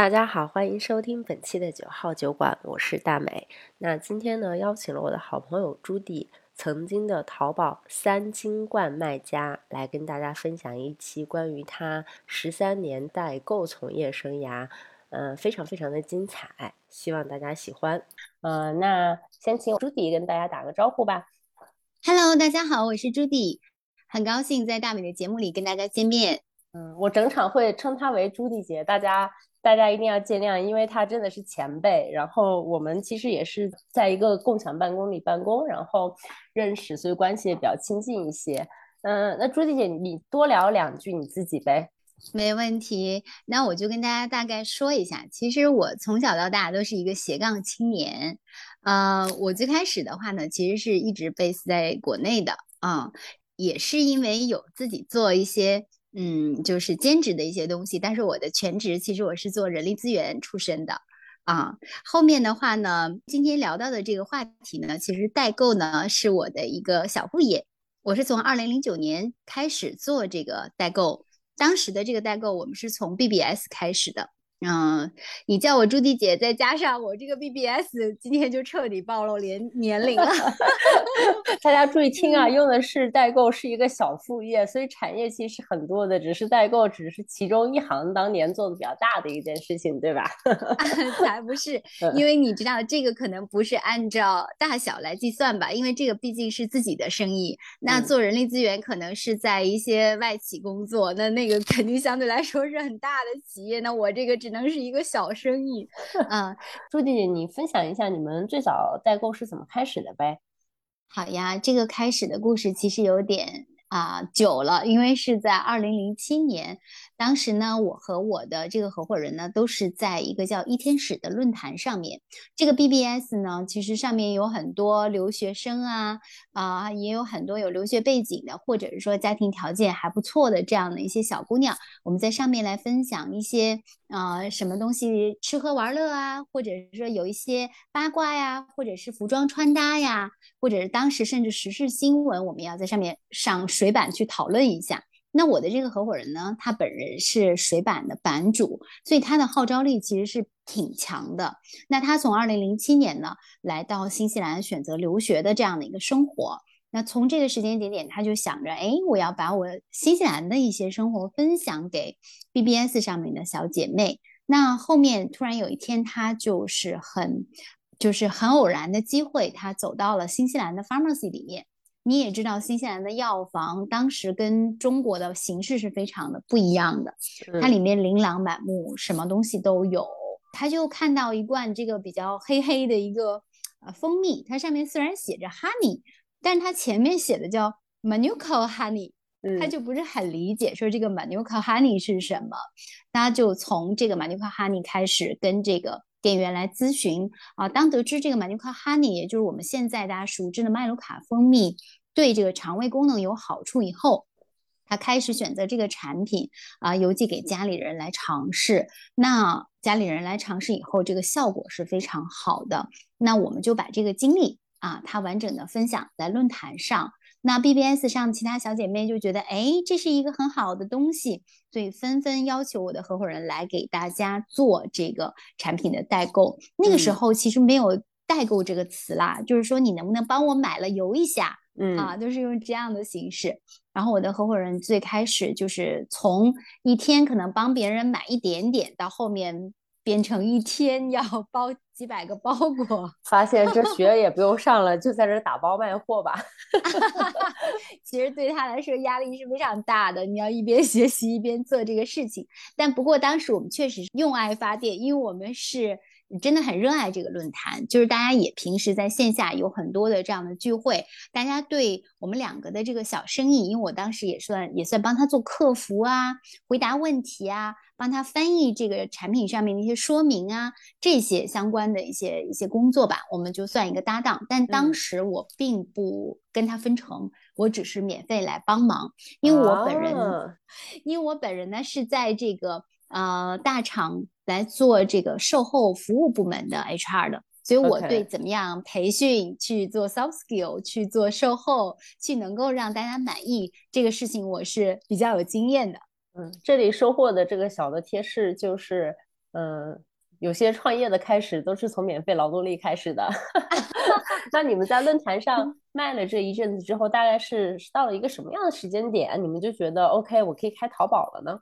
大家好，欢迎收听本期的九号酒馆，我是大美。那今天呢，邀请了我的好朋友朱棣，曾经的淘宝三金冠卖家，来跟大家分享一期关于他十三年代购从业生涯，嗯，非常非常的精彩，希望大家喜欢。呃，那先请朱棣跟大家打个招呼吧。Hello，大家好，我是朱棣，很高兴在大美的节目里跟大家见面。嗯，我整场会称她为朱棣姐，大家。大家一定要见谅，因为他真的是前辈。然后我们其实也是在一个共享办公里办公，然后认识，所以关系也比较亲近一些。嗯，那朱迪姐，你多聊两句你自己呗。没问题，那我就跟大家大概说一下。其实我从小到大都是一个斜杠青年。呃，我最开始的话呢，其实是一直 base 在国内的啊，也是因为有自己做一些。嗯，就是兼职的一些东西，但是我的全职其实我是做人力资源出身的啊。后面的话呢，今天聊到的这个话题呢，其实代购呢是我的一个小副业。我是从二零零九年开始做这个代购，当时的这个代购我们是从 BBS 开始的。嗯，你叫我朱迪姐，再加上我这个 BBS，今天就彻底暴露年年龄了。大家注意听啊，用的是代购是一个小副业，所以产业其实很多的，只是代购只是其中一行，当年做的比较大的一件事情，对吧？才不是，因为你知道这个可能不是按照大小来计算吧，因为这个毕竟是自己的生意。那做人力资源可能是在一些外企工作，那那个肯定相对来说是很大的企业。那我这个只。能是一个小生意，啊，朱弟，你分享一下你们最早代购是怎么开始的呗？好呀，这个开始的故事其实有点啊久了，因为是在二零零七年。当时呢，我和我的这个合伙人呢，都是在一个叫一天使的论坛上面。这个 BBS 呢，其实上面有很多留学生啊，啊，也有很多有留学背景的，或者是说家庭条件还不错的这样的一些小姑娘。我们在上面来分享一些啊，什么东西吃喝玩乐啊，或者是说有一些八卦呀，或者是服装穿搭呀，或者是当时甚至时事新闻，我们要在上面上水板去讨论一下。那我的这个合伙人呢，他本人是水版的版主，所以他的号召力其实是挺强的。那他从二零零七年呢来到新西兰选择留学的这样的一个生活，那从这个时间点点，他就想着，哎，我要把我新西兰的一些生活分享给 BBS 上面的小姐妹。那后面突然有一天，他就是很就是很偶然的机会，他走到了新西兰的 pharmacy 里面。你也知道，新西兰的药房当时跟中国的形式是非常的不一样的，它里面琳琅满目，什么东西都有。他就看到一罐这个比较黑黑的一个呃蜂蜜，它上面虽然写着 honey，但是它前面写的叫 manuka honey，他就不是很理解说这个 manuka honey 是什么。他就从这个 manuka honey 开始跟这个。店员来咨询啊，当得知这个 Manuka Honey，也就是我们现在大家熟知的麦卢卡蜂蜜，对这个肠胃功能有好处以后，他开始选择这个产品啊，邮寄给家里人来尝试。那家里人来尝试以后，这个效果是非常好的。那我们就把这个经历啊，他完整的分享在论坛上。那 BBS 上其他小姐妹就觉得，哎，这是一个很好的东西，所以纷纷要求我的合伙人来给大家做这个产品的代购。那个时候其实没有代购这个词啦，就是说你能不能帮我买了邮一下，嗯啊，都是用这样的形式。然后我的合伙人最开始就是从一天可能帮别人买一点点，到后面。变成一天要 包几百个包裹，发现这学也不用上了，就在这打包卖货吧。其实对他来说压力是非常大的，你要一边学习一边做这个事情。但不过当时我们确实是用爱发电，因为我们是。真的很热爱这个论坛，就是大家也平时在线下有很多的这样的聚会，大家对我们两个的这个小生意，因为我当时也算也算帮他做客服啊，回答问题啊，帮他翻译这个产品上面的一些说明啊，这些相关的一些一些工作吧，我们就算一个搭档。但当时我并不跟他分成，我只是免费来帮忙，因为我本人，因为我本人呢是在这个呃大厂。来做这个售后服务部门的 HR 的，所以我对怎么样培训、去做 soft skill、去做售后、去能够让大家满意这个事情，我是比较有经验的。嗯，这里收获的这个小的贴士就是，嗯，有些创业的开始都是从免费劳动力开始的。那你们在论坛上 卖了这一阵子之后，大概是到了一个什么样的时间点，你们就觉得 OK，我可以开淘宝了呢？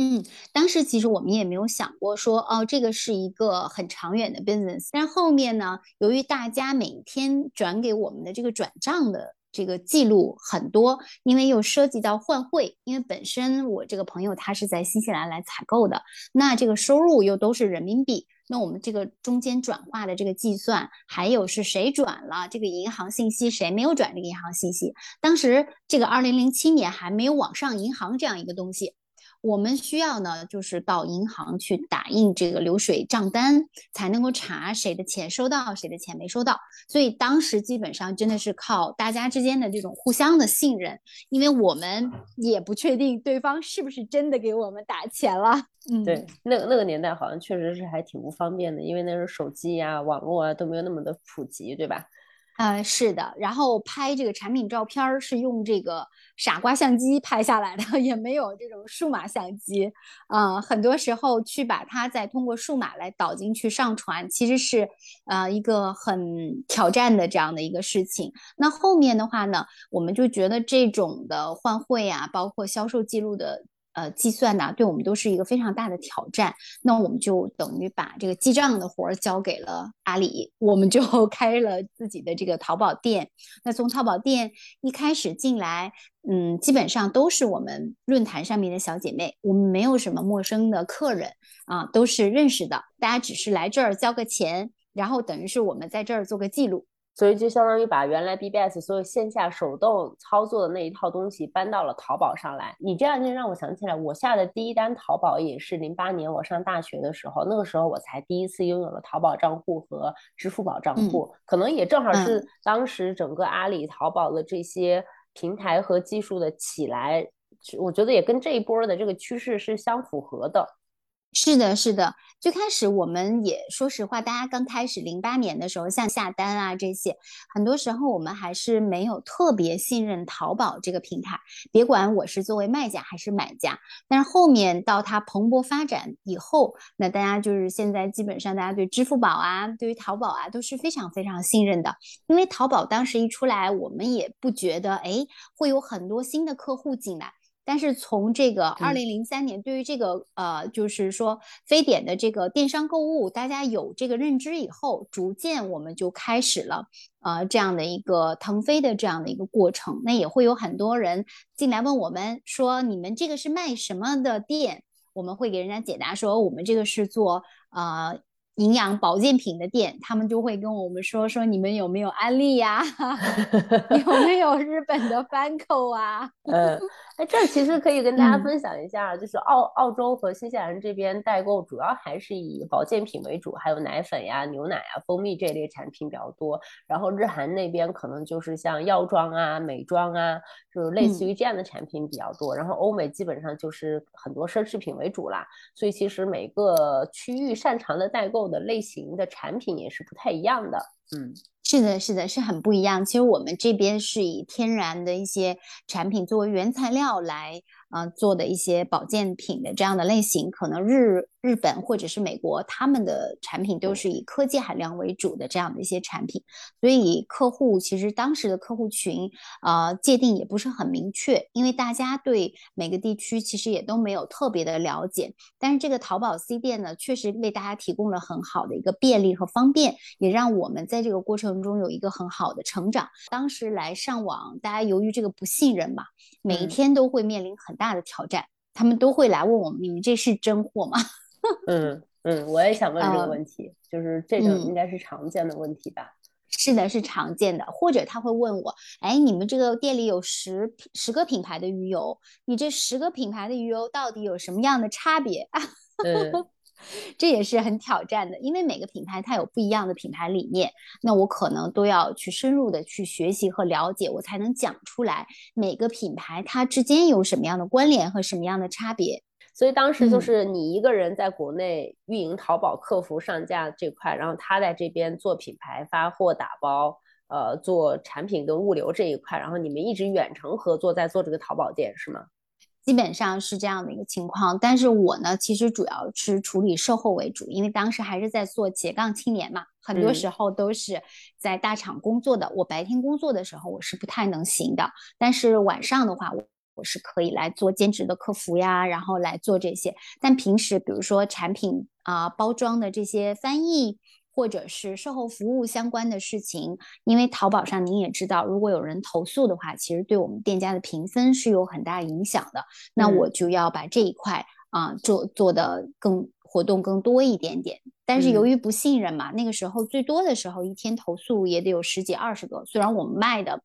嗯，当时其实我们也没有想过说，哦，这个是一个很长远的 business。但后面呢，由于大家每天转给我们的这个转账的这个记录很多，因为又涉及到换汇，因为本身我这个朋友他是在新西兰来采购的，那这个收入又都是人民币，那我们这个中间转化的这个计算，还有是谁转了这个银行信息，谁没有转这个银行信息，当时这个二零零七年还没有网上银行这样一个东西。我们需要呢，就是到银行去打印这个流水账单，才能够查谁的钱收到，谁的钱没收到。所以当时基本上真的是靠大家之间的这种互相的信任，因为我们也不确定对方是不是真的给我们打钱了。嗯，对，那个那个年代好像确实是还挺不方便的，因为那时候手机啊、网络啊都没有那么的普及，对吧？呃，是的，然后拍这个产品照片是用这个傻瓜相机拍下来的，也没有这种数码相机。啊，很多时候去把它再通过数码来导进去上传，其实是呃一个很挑战的这样的一个事情。那后面的话呢，我们就觉得这种的换汇啊，包括销售记录的。呃，计算呢，对我们都是一个非常大的挑战。那我们就等于把这个记账的活儿交给了阿里，我们就 开了自己的这个淘宝店。那从淘宝店一开始进来，嗯，基本上都是我们论坛上面的小姐妹，我们没有什么陌生的客人啊，都是认识的。大家只是来这儿交个钱，然后等于是我们在这儿做个记录。所以就相当于把原来 BBS 所有线下手动操作的那一套东西搬到了淘宝上来。你这样就让我想起来，我下的第一单淘宝也是零八年我上大学的时候，那个时候我才第一次拥有了淘宝账户和支付宝账户，可能也正好是当时整个阿里淘宝的这些平台和技术的起来，我觉得也跟这一波的这个趋势是相符合的。是的，是的。最开始我们也说实话，大家刚开始零八年的时候，像下单啊这些，很多时候我们还是没有特别信任淘宝这个平台。别管我是作为卖家还是买家，但是后面到它蓬勃发展以后，那大家就是现在基本上大家对支付宝啊，对于淘宝啊都是非常非常信任的。因为淘宝当时一出来，我们也不觉得哎会有很多新的客户进来。但是从这个二零零三年，对于这个呃，就是说非典的这个电商购物，大家有这个认知以后，逐渐我们就开始了呃这样的一个腾飞的这样的一个过程。那也会有很多人进来问我们说，你们这个是卖什么的店？我们会给人家解答说，我们这个是做呃。营养保健品的店，他们就会跟我们说说你们有没有安利呀？有没有日本的 FANCL 啊？嗯，哎，这其实可以跟大家分享一下，就是澳澳洲和新西兰这边代购主要还是以保健品为主，还有奶粉呀、牛奶啊、蜂蜜这类产品比较多。然后日韩那边可能就是像药妆啊、美妆啊，就是类似于这样的产品比较多。然后欧美基本上就是很多奢侈品为主啦。所以其实每个区域擅长的代购。的类型的产品也是不太一样的，嗯。是的，是的，是很不一样。其实我们这边是以天然的一些产品作为原材料来啊做的一些保健品的这样的类型。可能日日本或者是美国，他们的产品都是以科技含量为主的这样的一些产品。所以客户其实当时的客户群啊界定也不是很明确，因为大家对每个地区其实也都没有特别的了解。但是这个淘宝 C 店呢，确实为大家提供了很好的一个便利和方便，也让我们在这个过程。中有一个很好的成长。当时来上网，大家由于这个不信任嘛，每一天都会面临很大的挑战。他们都会来问我们：“你们这是真货吗？” 嗯嗯，我也想问这个问题，就是这种应该是常见的问题吧？是的，是常见的。或者他会问我：“哎，你们这个店里有十十个品牌的鱼油，你这十个品牌的鱼油到底有什么样的差别？” 嗯。这也是很挑战的，因为每个品牌它有不一样的品牌理念，那我可能都要去深入的去学习和了解，我才能讲出来每个品牌它之间有什么样的关联和什么样的差别。所以当时就是你一个人在国内运营淘宝客服上架这块，然后他在这边做品牌发货打包，呃，做产品跟物流这一块，然后你们一直远程合作在做这个淘宝店是吗？基本上是这样的一个情况。但是我呢，其实主要是处理售后为主，因为当时还是在做斜杠青年嘛，很多时候都是在大厂工作的。我白天工作的时候，我是不太能行的，但是晚上的话，我我是可以来做兼职的客服呀，然后来做这些。但平时比如说产品啊、包装的这些翻译。或者是售后服务相关的事情，因为淘宝上您也知道，如果有人投诉的话，其实对我们店家的评分是有很大影响的。那我就要把这一块啊做做的更活动更多一点点。但是由于不信任嘛，那个时候最多的时候一天投诉也得有十几二十个。虽然我们卖的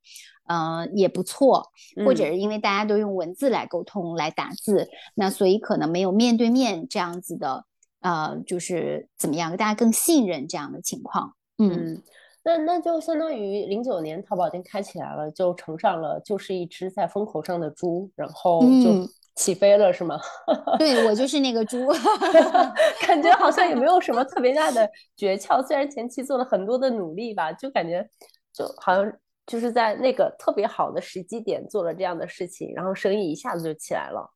呃也不错，或者是因为大家都用文字来沟通来打字，那所以可能没有面对面这样子的。呃，就是怎么样，大家更信任这样的情况。嗯，那那就相当于零九年淘宝店开起来了，就乘上了就是一只在风口上的猪，然后就起飞了，是吗？对我就是那个猪，感觉好像也没有什么特别大的 诀窍，虽然前期做了很多的努力吧，就感觉就好像就是在那个特别好的时机点做了这样的事情，然后生意一下子就起来了。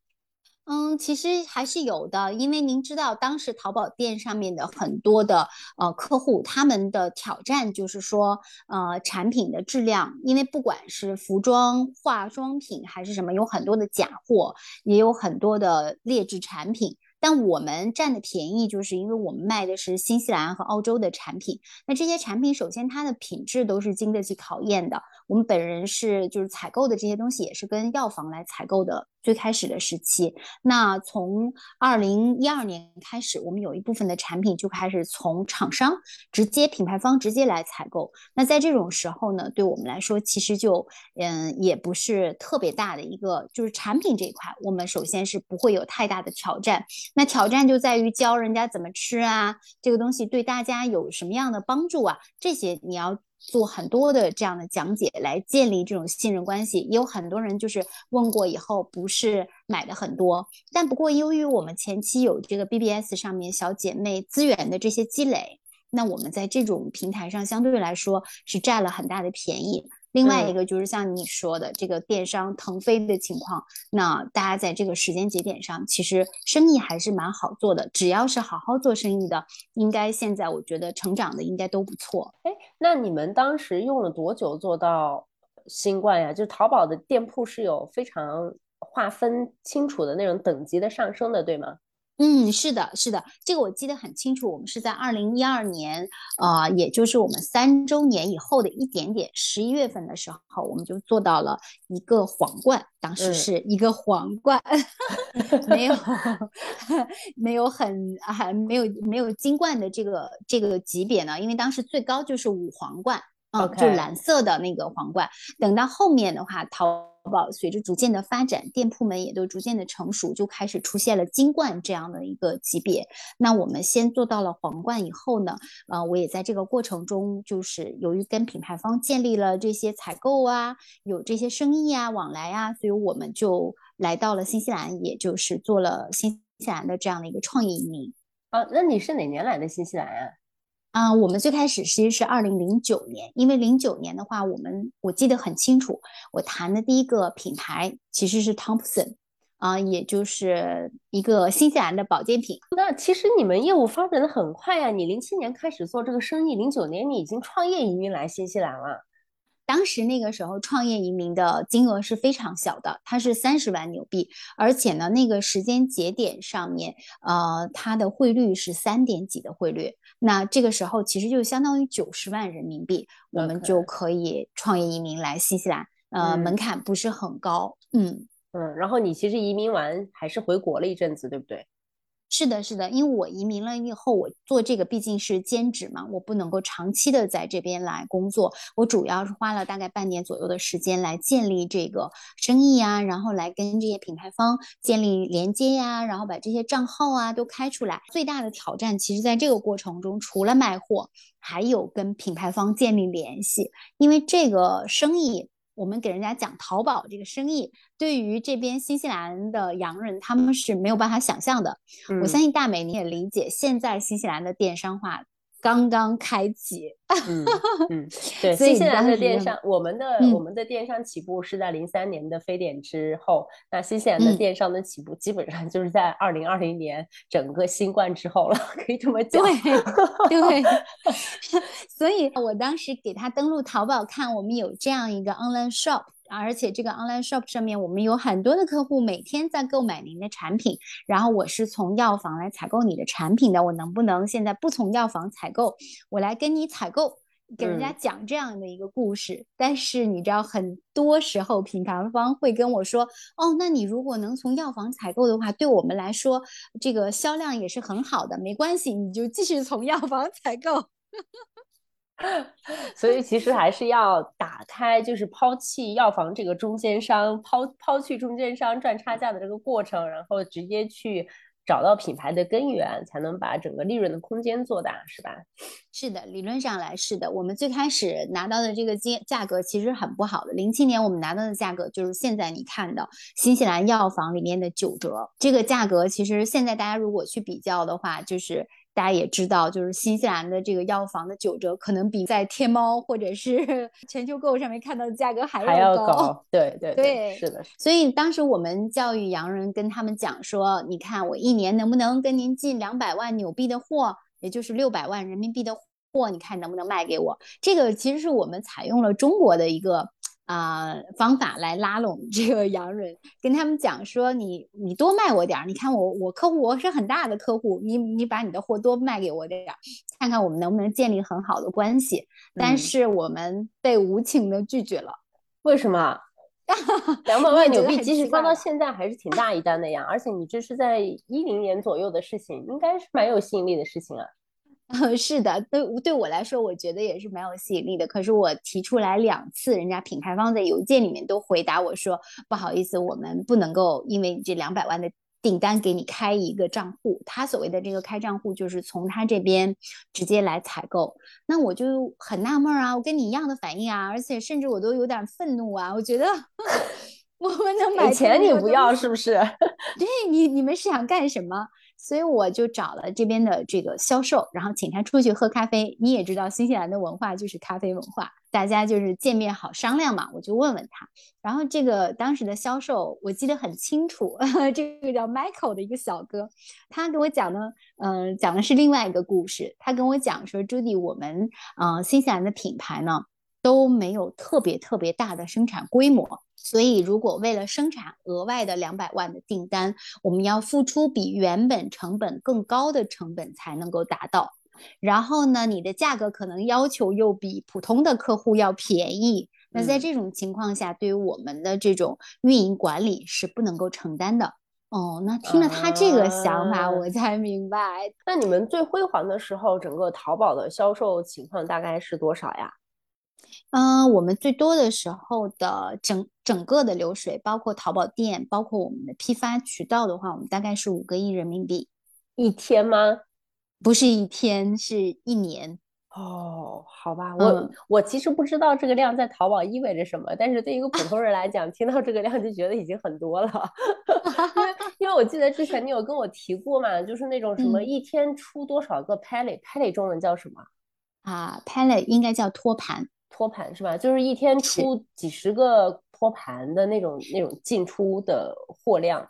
嗯，其实还是有的，因为您知道，当时淘宝店上面的很多的呃客户，他们的挑战就是说，呃，产品的质量，因为不管是服装、化妆品还是什么，有很多的假货，也有很多的劣质产品。但我们占的便宜，就是因为我们卖的是新西兰和澳洲的产品。那这些产品，首先它的品质都是经得起考验的。我们本人是就是采购的这些东西，也是跟药房来采购的。最开始的时期，那从二零一二年开始，我们有一部分的产品就开始从厂商直接品牌方直接来采购。那在这种时候呢，对我们来说，其实就嗯也不是特别大的一个，就是产品这一块，我们首先是不会有太大的挑战。那挑战就在于教人家怎么吃啊，这个东西对大家有什么样的帮助啊？这些你要做很多的这样的讲解来建立这种信任关系。也有很多人就是问过以后不是买的很多，但不过由于我们前期有这个 BBS 上面小姐妹资源的这些积累，那我们在这种平台上相对来说是占了很大的便宜。另外一个就是像你说的这个电商腾飞的情况，那大家在这个时间节点上，其实生意还是蛮好做的。只要是好好做生意的，应该现在我觉得成长的应该都不错。哎，那你们当时用了多久做到新冠呀？就是淘宝的店铺是有非常划分清楚的那种等级的上升的，对吗？嗯，是的，是的，这个我记得很清楚。我们是在二零一二年，呃，也就是我们三周年以后的一点点，十一月份的时候，我们就做到了一个皇冠。当时是一个皇冠，没有 没有很还没有没有金冠的这个这个级别呢，因为当时最高就是五皇冠。嗯，就蓝色的那个皇冠。等到后面的话，淘宝随着逐渐的发展，店铺们也都逐渐的成熟，就开始出现了金冠这样的一个级别。那我们先做到了皇冠以后呢，呃，我也在这个过程中，就是由于跟品牌方建立了这些采购啊，有这些生意啊往来啊，所以我们就来到了新西兰，也就是做了新西兰的这样的一个创业移民。啊，那你是哪年来的新西兰啊？啊，我们最开始其实是二零零九年，因为零九年的话，我们我记得很清楚，我谈的第一个品牌其实是 Thompson，啊，也就是一个新西兰的保健品。那其实你们业务发展的很快呀，你零七年开始做这个生意，零九年你已经创业移民来新西兰了。当时那个时候创业移民的金额是非常小的，它是三十万纽币，而且呢，那个时间节点上面，呃，它的汇率是三点几的汇率，那这个时候其实就相当于九十万人民币，我们就可以创业移民来新西兰，呃，门槛不是很高，嗯。嗯，然后你其实移民完还是回国了一阵子，对不对？是的，是的，因为我移民了以后，我做这个毕竟是兼职嘛，我不能够长期的在这边来工作。我主要是花了大概半年左右的时间来建立这个生意呀，然后来跟这些品牌方建立连接呀，然后把这些账号啊都开出来。最大的挑战，其实在这个过程中，除了卖货，还有跟品牌方建立联系，因为这个生意。我们给人家讲淘宝这个生意，对于这边新西兰的洋人，他们是没有办法想象的。我相信大美你也理解，现在新西兰的电商化刚刚开启。嗯嗯，对，所以新西兰的电商，我们的嗯我们的电商起步是在零三年的非典之后，那新西兰的嗯电商的起步基本上就是在二零二零年整个新冠之后了，可以这么讲。对对 所以我当时给他登录淘宝看，我们有这样一个 online shop，而且这个 online shop 上面我们有很多的客户每天在购买您的产品，然后我是从药房来采购你的产品的，我能不能现在不从药房采购，我来跟你采购？给人家嗯讲这样的一个故事，但是你知道，很多时候品牌方会跟我说：“哦，那你如果能从药房采购的话，对我们来说，这个销量也是很好的，没关系，你就继续从药房采购。所以其实还是要打开，就是抛弃药房这个中间商，抛抛去中间商赚差价的这个过程，然后直接去找到品牌的根源，才能把整个利润的空间做大，是吧？是的，理论上来是的。我们最开始拿到的这个价价格其实很不好的。零七年我们拿到的价格就是现在你看到新西兰药房里面的九折，这个价格其实现在大家如果去比较的话，就是大家也知道，就是新西兰的这个药房的九折可能比在天猫或者是 全球购上面看到的价格还还要要高，对 对对是的所以当时我们教育洋人跟他们讲说，你看我一年能不能跟您进两百万纽币的货，也就是六百万人民币的货，你看能不能卖给我？这个其实是我们采用了中国的一个啊、方法来拉拢这个洋人，跟他们讲说你你多卖我点儿，你看我我客户我是很大的客户，你你把你的货多卖给我点儿，看看我们能不能建立很好的关系。但嗯是我们被无情的拒绝了。为什么？两百万纽币，即使放到现在还是挺大一单的呀，而且你这是在一零年左右的事情，应该是蛮有吸引力的事情啊。呃，是的，对对我来说，我觉得也是蛮有吸引力的。可是我提出来两次，人家品牌方在邮件里面都回答我说，不好意思，我们不能够因为你这两百万的订单给你开一个账户。他所谓的这个开账户，就是从他这边直接来采购。那我就很纳闷儿啊，我跟你一样的反应啊，而且甚至我都有点愤怒啊，我觉得 我们能买钱你不要是不是？对你，你们是想干什么？所以我就找了这边的这个销售，然后请他出去喝咖啡。你也知道，新西兰的文化就是咖啡文化，大家就是见面好商量嘛。我就问问他，然后这个当时的销售我记得很清楚，这个叫 Michael 的一个小哥，他给我讲呢，嗯、讲的是另外一个故事。他跟我讲说，朱迪，我们呃新西兰的品牌呢都没有特别特别大的生产规模。所以，如果为了生产额外的两百万的订单，我们要付出比原本成本更高的成本才能够达到。然后呢，你的价格可能要求又比普通的客户要便宜。那在嗯这种情况下，对于我们的这种运营管理是不能够承担的。哦，那听了他这个想法，啊我才明白，那你们最辉煌的时候，整个淘宝的销售情况大概是多少呀？嗯，我们最多的时候的整整个的流水，包括淘宝店，包括我们的批发渠道的话，我们大概是五个亿人民币，一天吗？不是一天，是一年。哦，好吧，我、嗯我其实不知道这个量在淘宝意味着什么，但是对一个普通人来讲，听到这个量就觉得已经很多了。因为因为我记得之前你有跟我提过嘛，就是那种什么嗯一天出多少个 pallet，pallet 中文叫什么？啊，pallet 应该叫托盘，托盘是吧？就是一天出几十个托盘的那种那种进出的货量。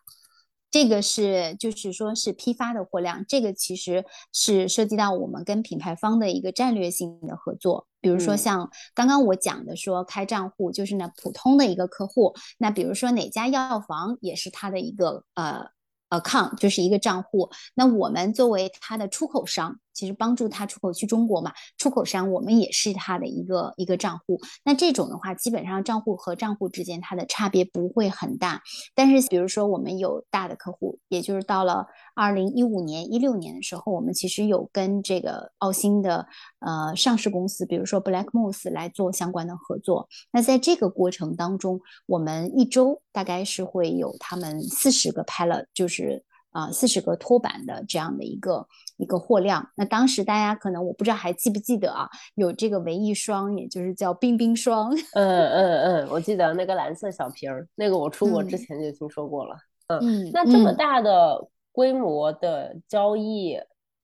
这个是就是说是批发的货量，这个其实是涉及到我们跟品牌方的一个战略性的合作。比如说嗯像刚刚我讲的说开账户，就是呢普通的一个客户，那比如说哪家药房也是他的一个呃 account，就是一个账户。那我们作为他的出口商，其实帮助他出口去中国嘛，出口商我们也是他的一个一个账户。那这种的话，基本上账户和账户之间它的差别不会很大。但是比如说我们有大的客户，也就是到了二零一五年、一六年的时候，我们其实有跟这个澳新的呃上市公司，比如说 Black Moose 来做相关的合作。那在这个过程当中，我们一周大概是会有他们四十个 pallet，就是啊四十个托板的这样的一个一个货量。那当时大家可能我不知道还记不记得啊，有这个唯一霜，也就是叫冰冰霜。嗯嗯嗯，我记得那个蓝色小瓶儿，那个我出国之嗯前就听说过了。嗯，那这么嗯大的规模的交易，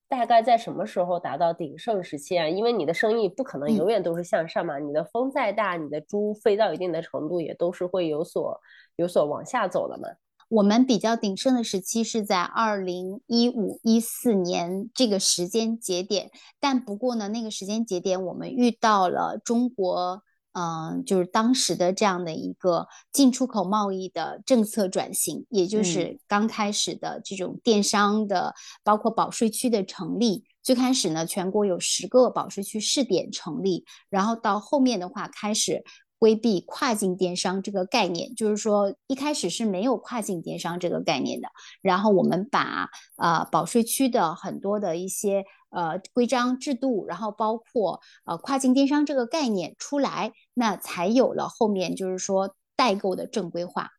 大概在什么时候达到鼎盛时期啊？因为你的生意不可能永远都是向上嘛，你的风再大，你的猪飞到一定的程度，也都是会有所有所往下走的嘛。我们比较鼎盛的时期是在二零一五一四年这个时间节点，但不过呢，那个时间节点我们遇到了中国。嗯，就是当时的这样的一个进出口贸易的政策转型，也就是刚开始的这种电商的，包括保税区的成立。最开始呢，全国有十个保税区试点成立，然后到后面的话开始。规避跨境电商这个概念，就是说一开始是没有跨境电商这个概念的。然后我们把呃保税区的很多的一些呃规章制度，然后包括呃跨境电商这个概念出来，那才有了后面就是说代购的正规化。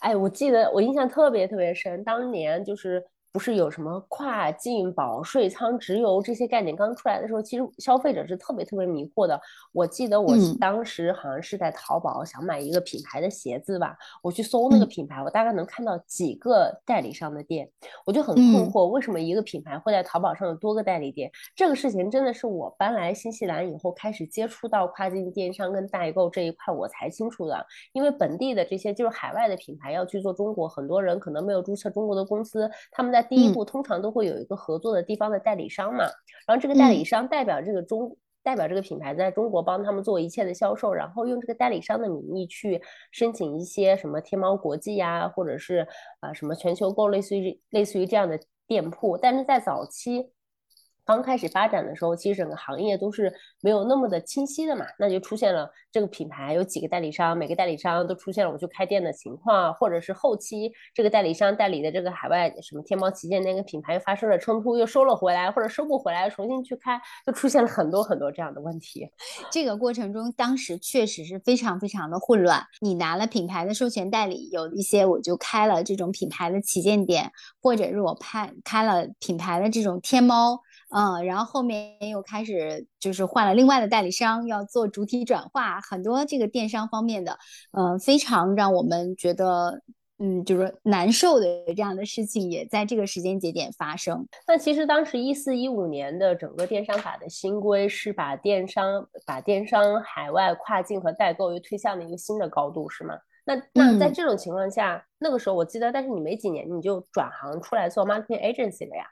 哎，我记得我印象特别特别深，当年就是。不是有什么跨境保税仓直邮这些概念刚出来的时候，其实消费者是特别特别迷惑的。我记得我当时好像是在淘宝想买一个品牌的鞋子吧，我去搜那个品牌，我大概能看到几个代理商的店，我就很困惑，为什么一个品牌会在淘宝上有多个代理店？这个事情真的是我搬来新西兰以后开始接触到跨境电商跟代购这一块我才清楚的。因为本地的这些就是海外的品牌要去做中国，很多人可能没有注册中国的公司，他们在第一步通常都会有一个合作的地方的代理商嘛，然后这个代理商代表这个中代表这个品牌在中国帮他们做一切的销售，然后用这个代理商的名义去申请一些什么天猫国际呀，或者是啊什么全球购类似于类似于这样的店铺，但是在早期。刚开始发展的时候，其实整个行业都是没有那么的清晰的嘛，那就出现了这个品牌有几个代理商，每个代理商都出现了我去开店的情况，或者是后期这个代理商代理的这个海外什么天猫旗舰店跟品牌又发生了冲突，又收了回来，或者收不回来，重新去开，就出现了很多很多这样的问题。这个过程中，当时确实是非常非常的混乱。你拿了品牌的授权代理，有一些我就开了这种品牌的旗舰店，或者是我拍开了品牌的这种天猫。嗯，然后后面又开始就是换了另外的代理商，要做主体转化，很多这个电商方面的，呃，非常让我们觉得，嗯，就是难受的这样的事情也在这个时间节点发生。那其实当时一四一五年的整个电商法的新规是把电商把电商海外跨境和代购又推向了一个新的高度，是吗？那那在这种情况下，那个时候我记得，但是你没几年你就转行出来做 marketing agency 了呀？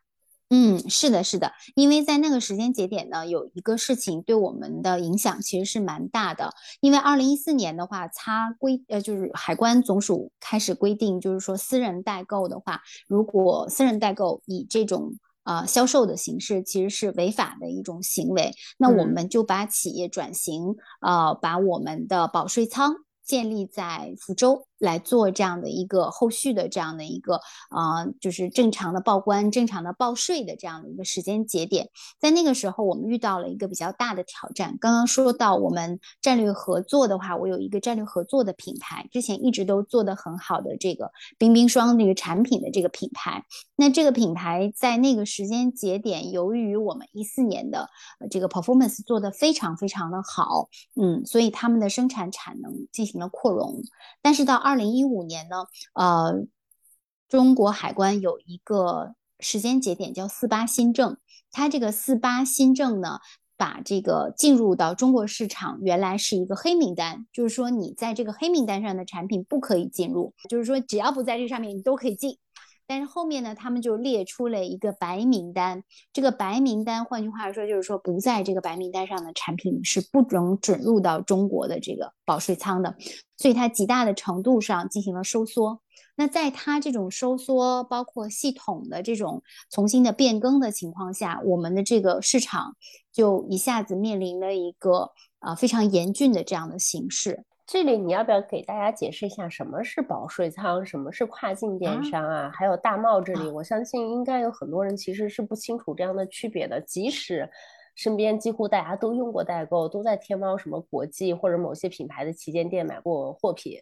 嗯，是的，是的，因为在那个时间节点呢，有一个事情对我们的影响其实是蛮大的。因为二零一四年的话，它规呃就是海关总署开始规定，就是说私人代购的话，如果私人代购以这种呃销售的形式，其实是违法的一种行为。那我们就把企业转型，呃，把我们的保税仓建立在福州。来做这样的一个后续的这样的一个啊，就是正常的报关、正常的报税的这样的一个时间节点，在那个时候我们遇到了一个比较大的挑战。刚刚说到我们战略合作的话，我有一个战略合作的品牌，之前一直都做得很好的这个冰冰霜这个产品的这个品牌，那这个品牌在那个时间节点，由于我们一四年的这个 performance 做得非常非常的好，嗯，所以他们的生产产能进行了扩容，但是到二。二零一五年呢，呃，中国海关有一个时间节点叫四八新政，它这个四八新政呢，把这个进入到中国市场原来是一个黑名单，就是说你在这个黑名单上的产品不可以进入，就是说只要不在这上面你都可以进。但是后面呢，他们就列出了一个白名单。这个白名单，换句话说，就是说不在这个白名单上的产品是不能准入到中国的这个保税仓的。所以它极大的程度上进行了收缩。那在它这种收缩，包括系统的这种重新的变更的情况下，我们的这个市场就一下子面临了一个啊非常严峻的这样的形势。这里你要不要给大家解释一下什么是保税仓，什么是跨境电商啊？还有大贸这里，我相信应该有很多人其实是不清楚这样的区别的。即使身边几乎大家都用过代购，都在天猫什么国际或者某些品牌的旗舰店买过货品。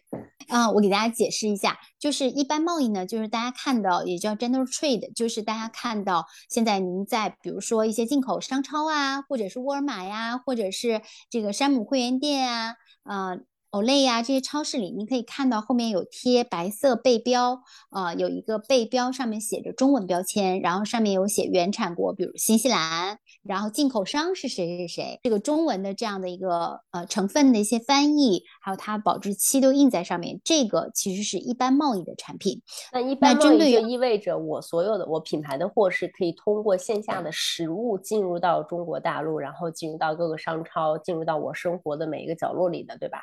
啊，我给大家解释一下，就是一般贸易呢，就是大家看到也叫 general trade，就是大家看到现在您在比如说一些进口商超啊，或者是沃尔玛呀，或者是这个山姆会员店啊，啊。Olay 呀这些超市里，你可以看到后面有贴白色背标，呃，有一个背标上面写着中文标签，然后上面有写原产国，比如新西兰，然后进口商是谁谁谁，这个中文的这样的一个呃成分的一些翻译，还有它保质期都印在上面，这个其实是一般贸易的产品。那一般贸易就意味着我所有的我品牌的货是可以通过线下的实物进入到中国大陆，然后进入到各个商超，进入到我生活的每一个角落里的，对吧？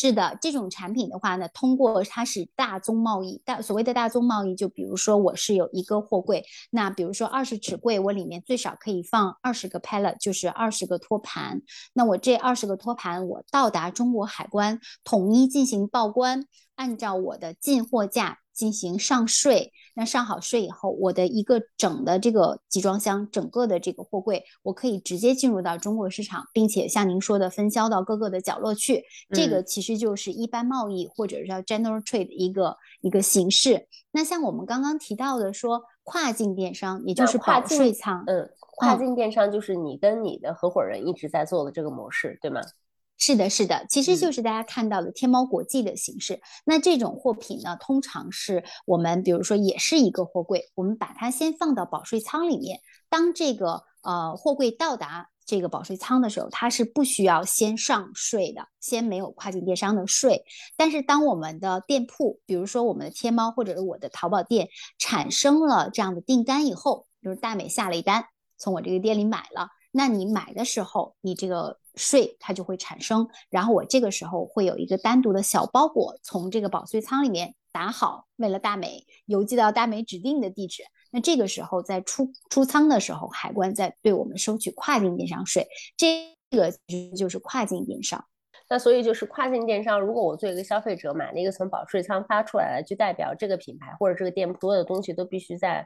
是的，这种产品的话呢，通过它是大宗贸易，大所谓的大宗贸易，就比如说我是有一个货柜，那比如说二十尺柜，我里面最少可以放二十个 pallet，就是二十个托盘。那我这二十个托盘，我到达中国海关，统一进行报关，按照我的进货价。进行上税，那上好税以后，我的一个整的这个集装箱，整个的这个货柜，我可以直接进入到中国市场，并且像您说的分销到各个的角落去。这个其实就是一般贸易或者是叫 general trade 一个一个形式。那像我们刚刚提到的说跨境电商，也就是保税仓，嗯，跨境电商就是你跟你的合伙人一直在做的这个模式，对吗？是的，是的，其实就是大家看到的天猫国际的形式。那这种货品呢，通常是我们比如说也是一个货柜，我们把它先放到保税仓里面。当这个呃货柜到达这个保税仓的时候，它是不需要先上税的，先没有跨境电商的税。但是当我们的店铺，比如说我们的天猫或者是我的淘宝店产生了这样的订单以后，就是大美下了一单，从我这个店里买了，那你买的时候，你这个。税它就会产生，然后我这个时候会有一个单独的小包裹从这个保税仓里面打好，为了大美邮寄到大美指定的地址。那这个时候在出出仓的时候，海关在对我们收取跨境电商税，这个其实就是跨境电商。那所以就是跨境电商，如果我作为一个消费者买了一个从保税仓发出来的，就代表这个品牌或者这个店铺所有的东西都必须在。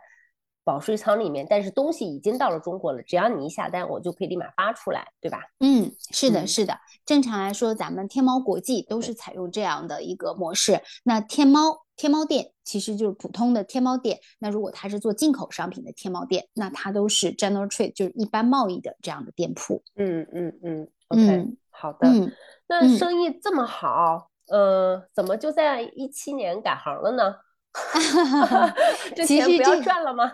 保税仓里面，但是东西已经到了中国了，只要你一下单，我就可以立马发出来，对吧？嗯，是的，是的。正常来说，咱们天猫国际都是采用这样的一个模式。那天猫天猫店其实就是普通的天猫店。那如果它是做进口商品的天猫店，那它都是 general trade，就是一般贸易的这样的店铺。嗯嗯嗯，OK，好的。那生意这么好，呃，怎么就在一七年改行了呢？这钱不要赚了吗？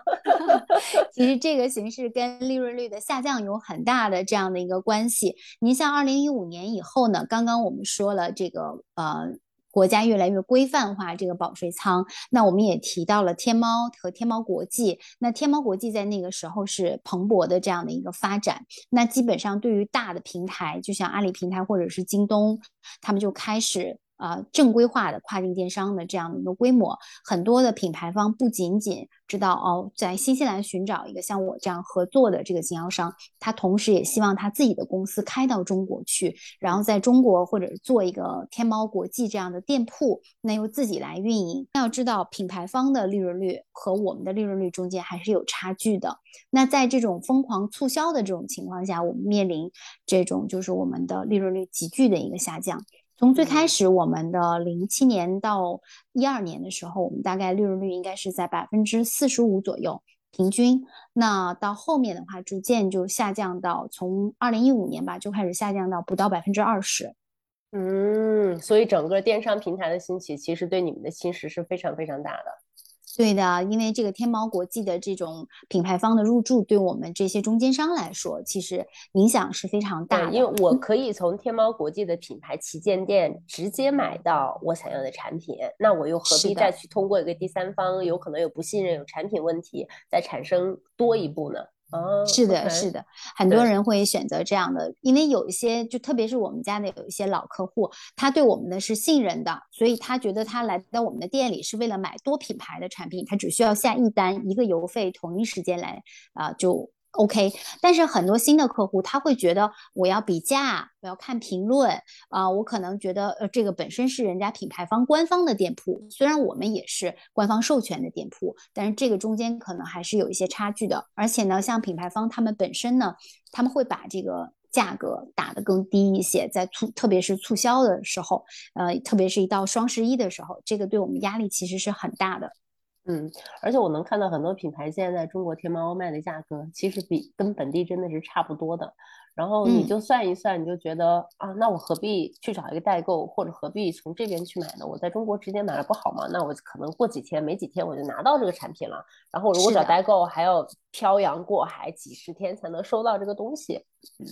其实这个形式跟利润率的下降有很大的这样的一个关系。您像二零一五年以后呢，刚刚我们说了这个呃，国家越来越规范化这个保税仓，那我们也提到了天猫和天猫国际。那天猫国际在那个时候是蓬勃的这样的一个发展。那基本上对于大的平台，就像阿里平台或者是京东，他们就开始。啊，正规化的跨境电商的这样的一个规模，很多的品牌方不仅仅知道哦，在新西兰寻找一个像我这样合作的这个经销商，他同时也希望他自己的公司开到中国去，然后在中国或者做一个天猫国际这样的店铺，那由自己来运营。要知道，品牌方的利润率和我们的利润率中间还是有差距的。那在这种疯狂促销的这种情况下，我们面临这种就是我们的利润率急剧的一个下降。从最开始，我们的零七年到一二年的时候，我们大概利润率应该是在百分之四十五左右平均。那到后面的话，逐渐就下降到从二零一五年吧，就开始下降到不到百分之二十。嗯，所以整个电商平台的兴起，其实对你们的侵蚀是非常非常大的。对的，因为这个天猫国际的这种品牌方的入驻，对我们这些中间商来说，其实影响是非常大的。因为我可以从天猫国际的品牌旗舰店直接买到我想要的产品，那我又何必再去通过一个第三方，有可能有不信任、有产品问题，再产生多一步呢？哦，是的，是的，很多人会选择这样的，因为有一些，就特别是我们家的有一些老客户，他对我们的是信任的，所以他觉得他来到我们的店里是为了买多品牌的产品，他只需要下一单，一个邮费，同一时间来啊就。OK，但是很多新的客户他会觉得我要比价，我要看评论啊，我可能觉得呃这个本身是人家品牌方官方的店铺，虽然我们也是官方授权的店铺，但是这个中间可能还是有一些差距的。而且呢，像品牌方他们本身呢，他们会把这个价格打得更低一些，在促特别是促销的时候，呃，特别是一到双十一的时候，这个对我们压力其实是很大的。嗯，而且我能看到很多品牌现在在中国天猫卖的价格，其实比跟本地真的是差不多的。然后你就算一算，你就觉得啊，那我何必去找一个代购，或者何必从这边去买呢？我在中国直接买了不好吗？那我可能过几天没几天我就拿到这个产品了。然后如果找代购，还要漂洋过海几十天才能收到这个东西。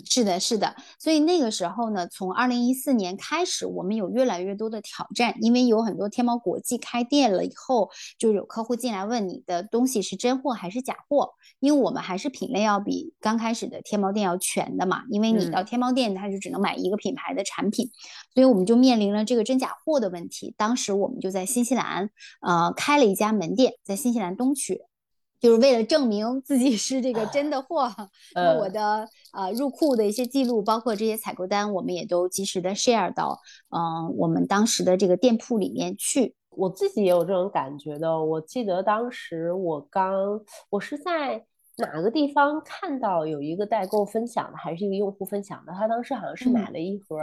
是的，是的。所以那个时候呢，从二零一四年开始，我们有越来越多的挑战，因为有很多天猫国际开店了以后，就有客户进来问你的东西是真货还是假货，因为我们还是品类要比刚开始的天猫店要全的嘛。因为你到天猫店，它就只能买一个品牌的产品，所以我们就面临了这个真假货的问题。当时我们就在新西兰，呃，开了一家门店，在新西兰东区，就是为了证明自己是这个真的货。那我的呃入库的一些记录，包括这些采购单，我们也都及时的 share 到嗯我们当时的这个店铺里面去。我自己也有这种感觉的。我记得当时我刚，我是在。哪个地方看到有一个代购分享的，还是一个用户分享的？他当时好像是买了一盒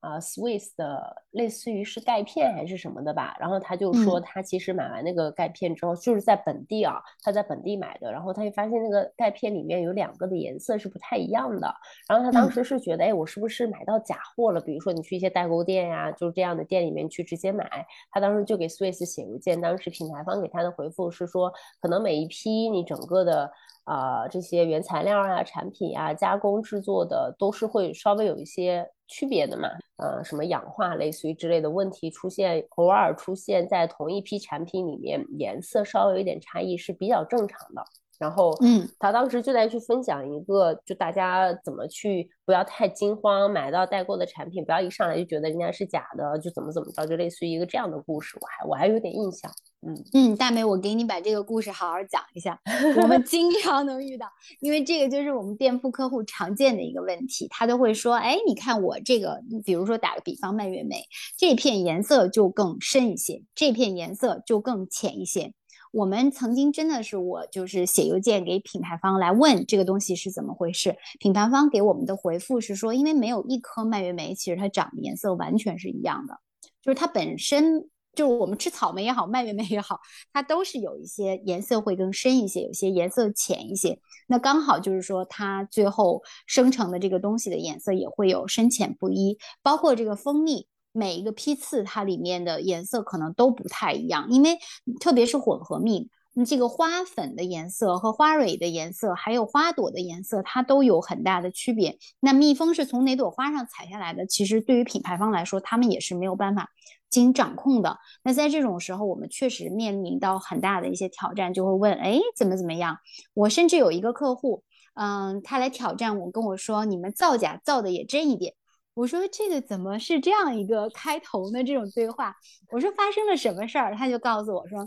啊，Swiss 的，类似于是钙片还是什么的吧。然后他就说，他其实买完那个钙片之后，就是在本地啊，他在本地买的。然后他就发现那个钙片里面有两个的颜色是不太一样的。然后他当时是觉得，哎，我是不是买到假货了？比如说你去一些代购店呀，就是这样的店里面去直接买。他当时就给 Swiss 写邮件，当时品牌方给他的回复是说，可能每一批你整个的。啊，这些原材料啊、产品啊、加工制作的都是会稍微有一些区别的嘛。呃，什么氧化类似于之类的问题出现，偶尔出现在同一批产品里面，颜色稍微有点差异是比较正常的。然后，嗯，他当时就在去分享一个，就大家怎么去不要太惊慌，买到代购的产品，不要一上来就觉得人家是假的，就怎么怎么着，就类似于一个这样的故事，我还我还有点印象。嗯 嗯，大美，我给你把这个故事好好讲一下。我们经常能遇到，因为这个就是我们店铺客户常见的一个问题，他都会说，哎，你看我这个，比如说打个比方，蔓越莓这片颜色就更深一些，这片颜色就更浅一些。我们曾经真的是我就是写邮件给品牌方来问这个东西是怎么回事，品牌方给我们的回复是说，因为没有一颗蔓越莓其实它长的颜色完全是一样的，就是它本身就是我们吃草莓也好，蔓越莓也好，它都是有一些颜色会更深一些，有些颜色浅一些，那刚好就是说它最后生成的这个东西的颜色也会有深浅不一，包括这个蜂蜜。每一个批次，它里面的颜色可能都不太一样，因为特别是混合蜜，你这个花粉的颜色和花蕊的颜色，还有花朵的颜色，它都有很大的区别。那蜜蜂是从哪朵花上采下来的？其实对于品牌方来说，他们也是没有办法进行掌控的。那在这种时候，我们确实面临到很大的一些挑战，就会问：哎，怎么怎么样？我甚至有一个客户，嗯，他来挑战我，跟我说：你们造假造的也真一点。我说这个怎么是这样一个开头呢？这种对话，我说发生了什么事儿？他就告诉我说，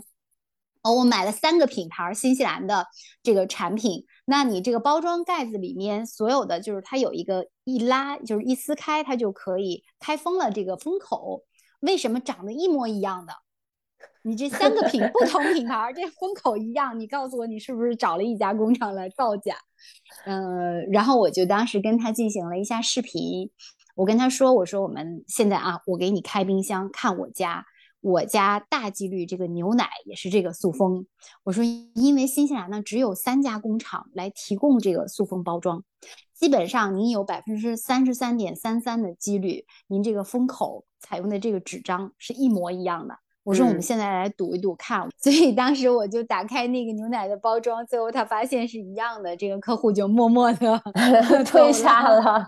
哦，我买了三个品牌新西兰的这个产品，那你这个包装盖子里面所有的就是它有一个一拉，就是一撕开它就可以开封了这个封口，为什么长得一模一样的？你这三个品不同品牌这封口一样，你告诉我你是不是找了一家工厂来造假？嗯，然后我就当时跟他进行了一下视频。我跟他说：“我说我们现在啊，我给你开冰箱看我家，我家大几率这个牛奶也是这个塑封。我说，因为新西兰呢只有三家工厂来提供这个塑封包装，基本上您有百分之三十三点三三的几率，您这个封口采用的这个纸张是一模一样的。”我说我们现在来赌一赌看，所以当时我就打开那个牛奶的包装，最后他发现是一样的，这个客户就默默的 退下了。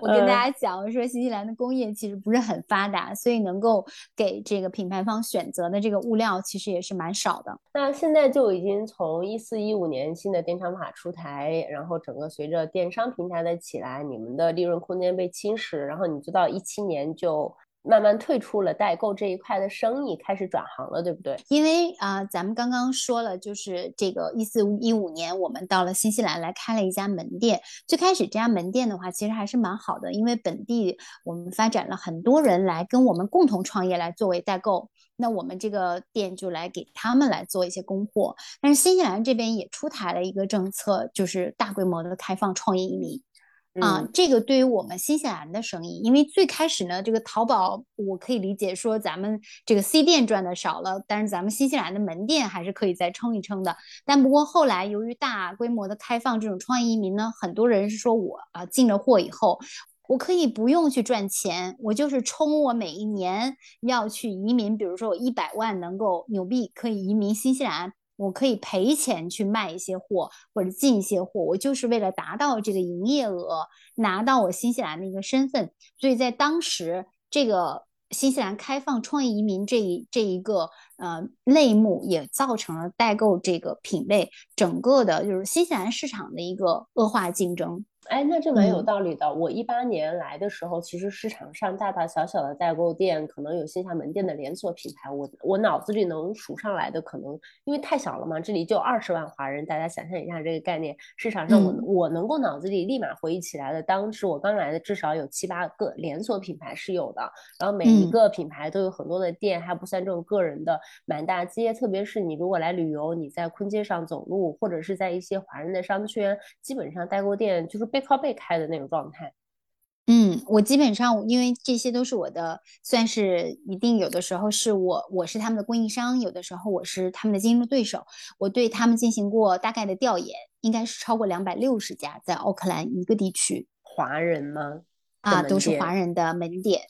我跟大家讲，我说新西兰的工业其实不是很发达，所以能够给这个品牌方选择的这个物料其实也是蛮少的。那现在就已经从一四一五年新的电商法出台，然后整个随着电商平台的起来，你们的利润空间被侵蚀，然后你知道一七年就。慢慢退出了代购这一块的生意，开始转行了，对不对？因为啊，咱们刚刚说了，就是这个一四一五年，我们到了新西兰来开了一家门店。最开始这家门店的话，其实还是蛮好的，因为本地我们发展了很多人来跟我们共同创业，来作为代购。那我们这个店就来给他们来做一些供货。但是新西兰这边也出台了一个政策，就是大规模的开放创业移民。啊，这个对于我们新西兰的生意，因为最开始呢，这个淘宝我可以理解说咱们这个 C 店赚的少了，但是咱们新西兰的门店还是可以再撑一撑的。但不过后来由于大规模的开放这种创业移民呢，很多人是说我啊进了货以后，我可以不用去赚钱，我就是冲我每一年要去移民，比如说我一百万能够纽币可以移民新西兰。我可以赔钱去卖一些货或者进一些货，我就是为了达到这个营业额，拿到我新西兰的一个身份。所以在当时，这个新西兰开放创业移民这一这一个呃类目，也造成了代购这个品类整个的就是新西兰市场的一个恶化竞争。哎，那这蛮有道理的。我一八年来的时候，其实市场上大大小小的代购店，可能有线下门店的连锁品牌，我我脑子里能数上来的，可能因为太小了嘛，这里就二十万华人，大家想象一下这个概念。市场上我我能够脑子里立马回忆起来的，当时我刚来的至少有七八个连锁品牌是有的，然后每一个品牌都有很多的店，还不算这种个人的满大街。特别是你如果来旅游，你在昆街上走路，或者是在一些华人的商圈，基本上代购店就是被靠背开的那种状态，嗯，我基本上因为这些都是我的，算是一定有的时候是我我是他们的供应商，有的时候我是他们的竞争对手，我对他们进行过大概的调研，应该是超过两百六十家在奥克兰一个地区，华人吗？啊，都是华人的门店，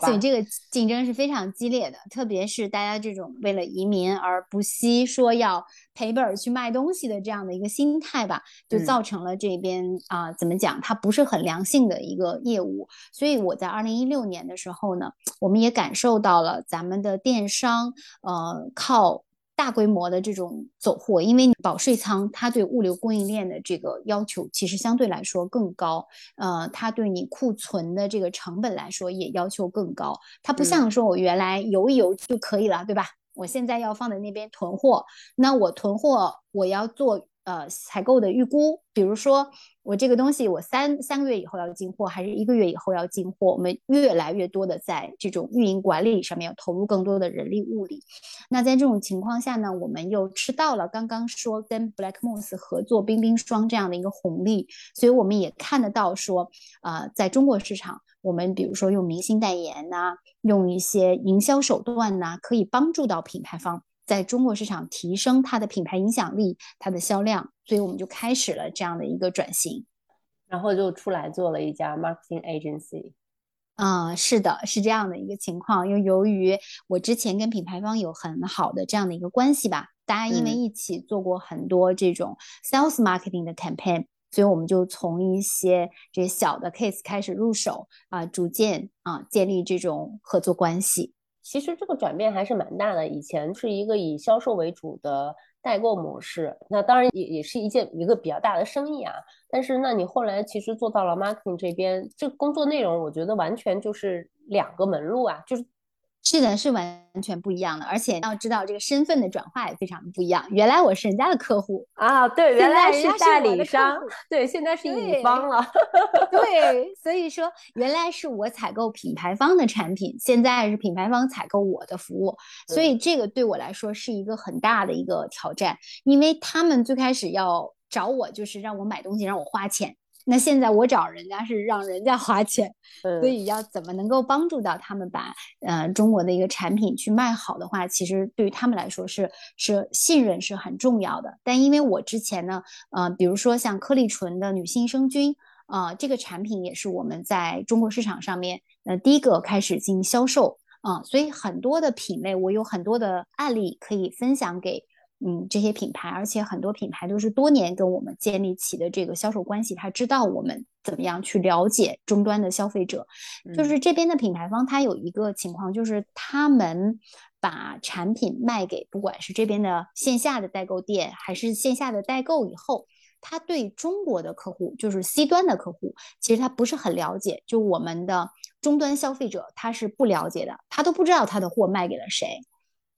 所以这个竞争是非常激烈的。特别是大家这种为了移民而不惜说要赔本去卖东西的这样的一个心态吧，就造成了这边啊，怎么讲，它不是很良性的一个业务。所以我在二零一六年的时候呢，我们也感受到了咱们的电商，呃，靠。大规模的这种走货，因为保税仓它对物流供应链的这个要求其实相对来说更高，呃，它对你库存的这个成本来说也要求更高。它不像说我原来邮一邮就可以了，对吧？我现在要放在那边囤货，那我囤货我要做。呃，采购的预估，比如说我这个东西，我三三个月以后要进货，还是一个月以后要进货？我们越来越多的在这种运营管理上面要投入更多的人力物力。那在这种情况下呢，我们又吃到了刚刚说跟 Black Moss 合作冰冰霜这样的一个红利，所以我们也看得到说，呃，在中国市场，我们比如说用明星代言呐，用一些营销手段呐，可以帮助到品牌方。在中国市场提升它的品牌影响力，它的销量，所以我们就开始了这样的一个转型，然后就出来做了一家 marketing agency。啊，是的，是这样的一个情况。又由于我之前跟品牌方有很好的这样的一个关系吧，大家因为一起做过很多这种 sales marketing 的 campaign，所以我们就从一些这小的 case 开始入手啊，逐渐啊建立这种合作关系。其实这个转变还是蛮大的。以前是一个以销售为主的代购模式，那当然也也是一件一个比较大的生意啊。但是，那你后来其实做到了 marketing 这边，这工作内容我觉得完全就是两个门路啊，就是。是的，是完全不一样的，而且要知道这个身份的转化也非常的不一样。原来我是人家的客户啊，对，原来是代理商，对，现在是乙方了。对，所以说原来是我采购品牌方的产品，现在是品牌方采购我的服务，所以这个对我来说是一个很大的一个挑战，因为他们最开始要找我，就是让我买东西，让我花钱。那现在我找人家是让人家花钱，所以要怎么能够帮助到他们把呃中国的一个产品去卖好的话，其实对于他们来说是是信任是很重要的。但因为我之前呢，呃，比如说像颗粒醇的女性益生菌啊，这个产品也是我们在中国市场上面呃第一个开始进行销售啊，所以很多的品类我有很多的案例可以分享给。嗯，这些品牌，而且很多品牌都是多年跟我们建立起的这个销售关系，他知道我们怎么样去了解终端的消费者。就是这边的品牌方，他有一个情况，就是他们把产品卖给不管是这边的线下的代购店，还是线下的代购以后，他对中国的客户，就是 C 端的客户，其实他不是很了解。就我们的终端消费者，他是不了解的，他都不知道他的货卖给了谁。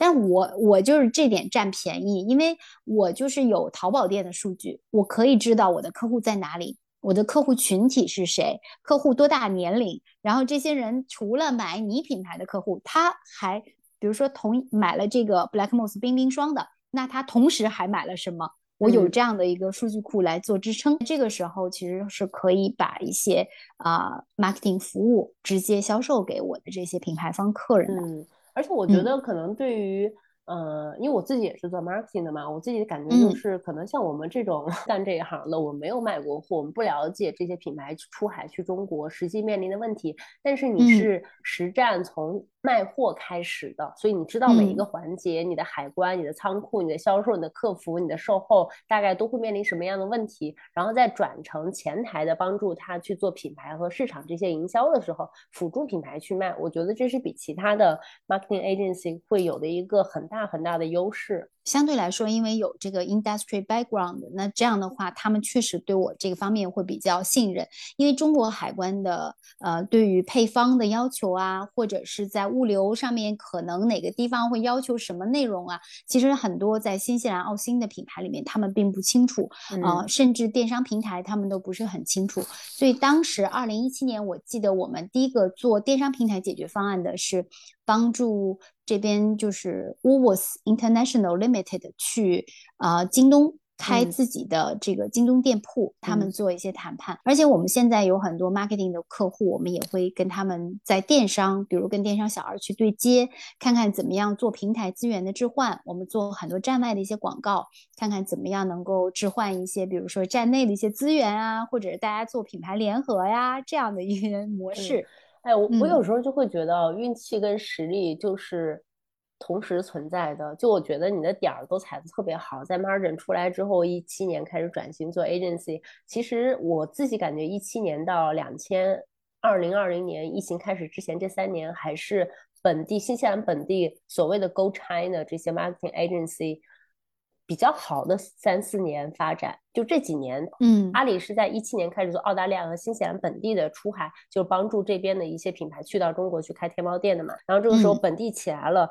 但我我就是这点占便宜，因为我就是有淘宝店的数据，我可以知道我的客户在哪里，我的客户群体是谁，客户多大年龄，然后这些人除了买你品牌的客户，他还比如说同买了这个 Black Moss 冰冰霜的，那他同时还买了什么？我有这样的一个数据库来做支撑，这个时候其实是可以把一些啊 marketing 服务直接销售给我的这些品牌方客人的。嗯，而且我觉得可能对于。呃，因为我自己也是做 marketing 的嘛，我自己的感觉就是，可能像我们这种 干这一行的，我没有卖过货，我们不了解这些品牌出海去中国实际面临的问题。但是你是实战从卖货开始的，所以你知道每一个环节，你的海关、你的仓库、你的销售、你的客服、你的售后，大概都会面临什么样的问题，然后再转成前台的帮助他去做品牌和市场这些营销的时候，辅助品牌去卖。我觉得这是比其他的 marketing agency 会有的一个很大。很大的优势，相对来说，因为有这个 industry background，那这样的话，他们确实对我这个方面会比较信任。因为中国海关的呃，对于配方的要求啊，或者是在物流上面，可能哪个地方会要求什么内容啊，其实很多在新西兰、澳新的品牌里面，他们并不清楚啊，甚至电商平台他们都不是很清楚。所以当时二零一七年，我记得我们第一个做电商平台解决方案的是。帮助这边就是 Woolworths International Limited 去啊京东开自己的这个京东店铺，他们做一些谈判。而且我们现在有很多 marketing 的客户，我们也会跟他们在电商，比如跟电商小二去对接，看看怎么样做平台资源的置换。我们做很多站外的一些广告，看看怎么样能够置换一些，比如说站内的一些资源啊，或者是大家做品牌联合呀这样的一些模式。哎，我我有时候就会觉得运气跟实力就是同时存在的。就我觉得你的点儿都踩的特别好，在 Margin 出来之后，一七年开始转型做 Agency。其实我自己感觉，一七年到两千二零二零年疫情开始之前这三年，还是本地新西兰本地所谓的 Go China 这些 Marketing Agency。比较好的三四年发展，就这几年，嗯，阿里是在一七年开始做澳大利亚和新西兰本地的出海，就帮助这边的一些品牌去到中国去开天猫店的嘛。然后这个时候本地起来了。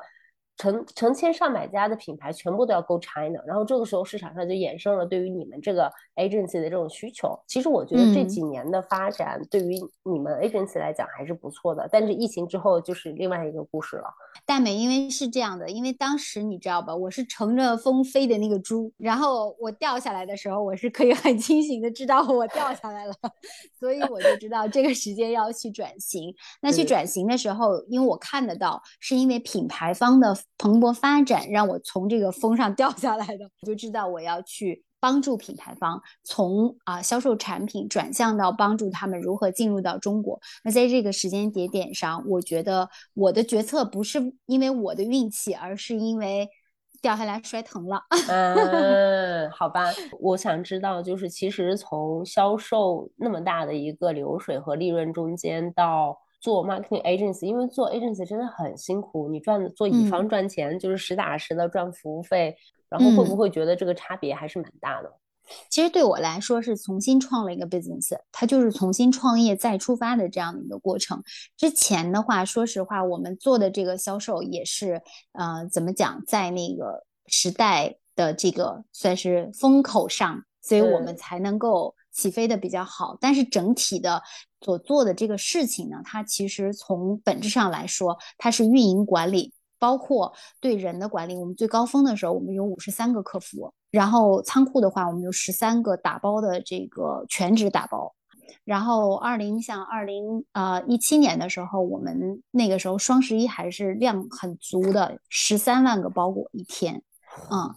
成成千上百家的品牌全部都要 go China，然后这个时候市场上就衍生了对于你们这个 agency 的这种需求。其实我觉得这几年的发展对于你们 agency 来讲还是不错的，但是疫情之后就是另外一个故事了。大美，因为是这样的，因为当时你知道吧，我是乘着风飞的那个猪，然后我掉下来的时候，我是可以很清醒的知道我掉下来了，所以我就知道这个时间要去转型。那去转型的时候，因为我看得到，是因为品牌方的。蓬勃发展让我从这个风上掉下来的，我就知道我要去帮助品牌方从啊销售产品转向到帮助他们如何进入到中国。那在这个时间节点上，我觉得我的决策不是因为我的运气，而是因为掉下来摔疼了。嗯，好吧，我想知道，就是其实从销售那么大的一个流水和利润中间到。做 marketing agency，因为做 agency 真的很辛苦，你赚做乙方赚钱就是实打实的赚服务费，然后会不会觉得这个差别还是蛮大的？其实对我来说是重新创了一个 business，它就是重新创业再出发的这样的一个过程。之前的话，说实话，我们做的这个销售也是，呃，怎么讲，在那个时代的这个算是风口上，所以我们才能够。起飞的比较好，但是整体的所做的这个事情呢，它其实从本质上来说，它是运营管理，包括对人的管理。我们最高峰的时候，我们有五十三个客服，然后仓库的话，我们有十三个打包的这个全职打包。然后二零像二零呃一七年的时候，我们那个时候双十一还是量很足的，十三万个包裹一天。嗯，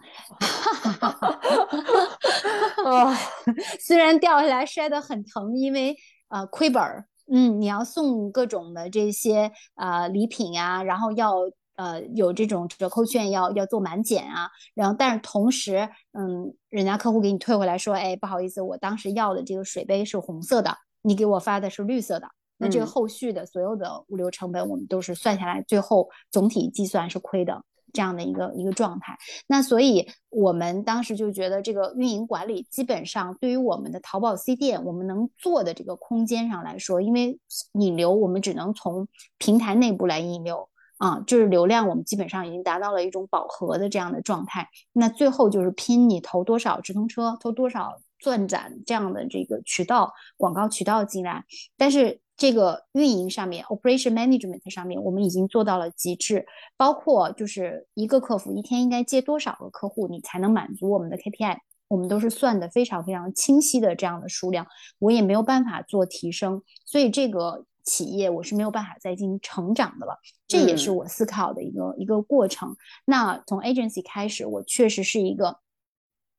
哦，虽然掉下来摔得很疼，因为呃亏本儿，嗯，你要送各种的这些呃礼品呀，然后要呃有这种折扣券，要要做满减啊，然后但是同时，嗯，人家客户给你退回来说，哎，不好意思，我当时要的这个水杯是红色的，你给我发的是绿色的，那这个后续的所有的物流成本，我们都是算下来，最后总体计算是亏的。这样的一个一个状态，那所以我们当时就觉得这个运营管理基本上对于我们的淘宝 C 店，我们能做的这个空间上来说，因为引流我们只能从平台内部来引流啊，就是流量我们基本上已经达到了一种饱和的这样的状态。那最后就是拼你投多少直通车，投多少钻展这样的这个渠道广告渠道进来，但是。这个运营上面，operation management 上面，我们已经做到了极致。包括就是一个客服一天应该接多少个客户，你才能满足我们的 KPI。我们都是算的非常非常清晰的这样的数量，我也没有办法做提升，所以这个企业我是没有办法再进行成长的了。这也是我思考的一个一个过程。那从 agency 开始，我确实是一个。